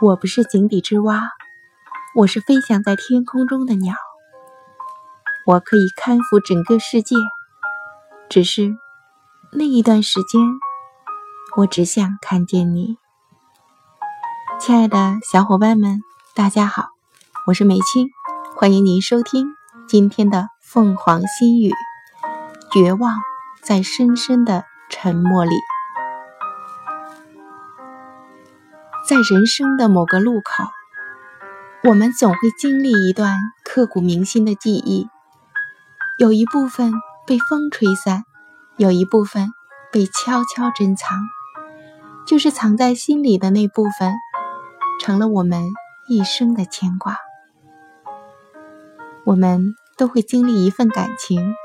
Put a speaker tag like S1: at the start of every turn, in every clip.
S1: 我不是井底之蛙，我是飞翔在天空中的鸟。我可以看抚整个世界，只是那一段时间，我只想看见你。亲爱的小伙伴们，大家好，我是美青，欢迎您收听今天的凤凰心语。绝望在深深的沉默里，在人生的某个路口，我们总会经历一段刻骨铭心的记忆。有一部分被风吹散，有一部分被悄悄珍藏，就是藏在心里的那部分，成了我们一生的牵挂。我们都会经历一份感情。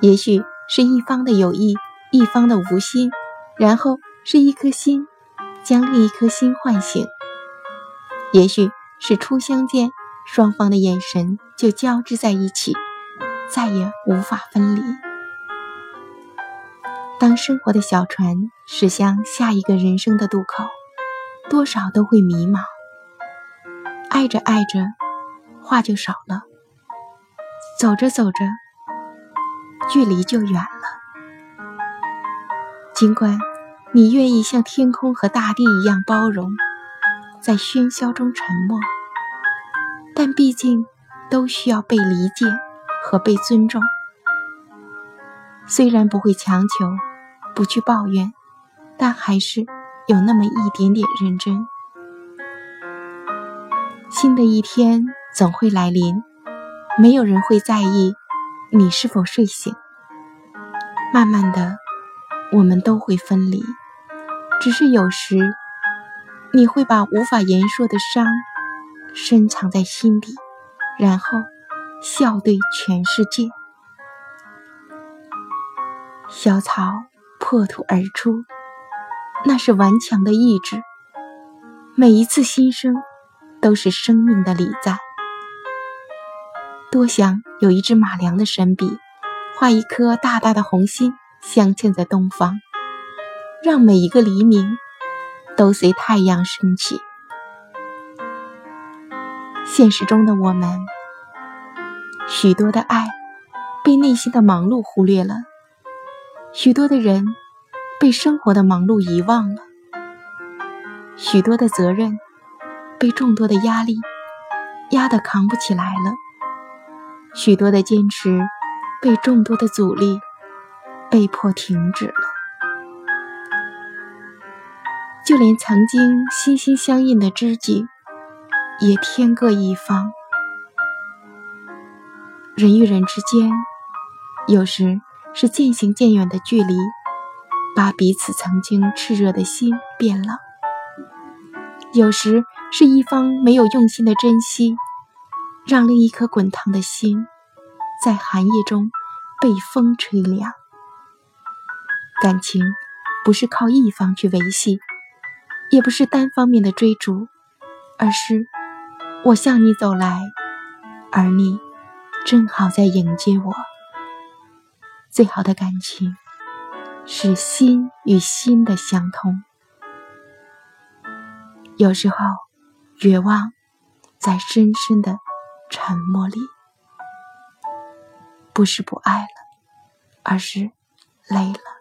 S1: 也许是一方的有意，一方的无心，然后是一颗心将另一颗心唤醒。也许是初相见，双方的眼神就交织在一起，再也无法分离。当生活的小船驶向下一个人生的渡口，多少都会迷茫。爱着爱着，话就少了；走着走着。距离就远了。尽管你愿意像天空和大地一样包容，在喧嚣中沉默，但毕竟都需要被理解和被尊重。虽然不会强求，不去抱怨，但还是有那么一点点认真。新的一天总会来临，没有人会在意。你是否睡醒？慢慢的，我们都会分离。只是有时，你会把无法言说的伤深藏在心底，然后笑对全世界。小草破土而出，那是顽强的意志。每一次新生，都是生命的礼赞。多想有一支马良的神笔，画一颗大大的红心，镶嵌在东方，让每一个黎明都随太阳升起。现实中的我们，许多的爱被内心的忙碌忽略了，许多的人被生活的忙碌遗忘了，许多的责任被众多的压力压得扛不起来了。许多的坚持被众多的阻力被迫停止了，就连曾经心心相印的知己也天各一方。人与人之间，有时是渐行渐远的距离，把彼此曾经炽热的心变冷；有时是一方没有用心的珍惜。让另一颗滚烫的心，在寒夜中被风吹凉。感情不是靠一方去维系，也不是单方面的追逐，而是我向你走来，而你正好在迎接我。最好的感情是心与心的相通。有时候，绝望在深深的。沉默里，不是不爱了，而是累了。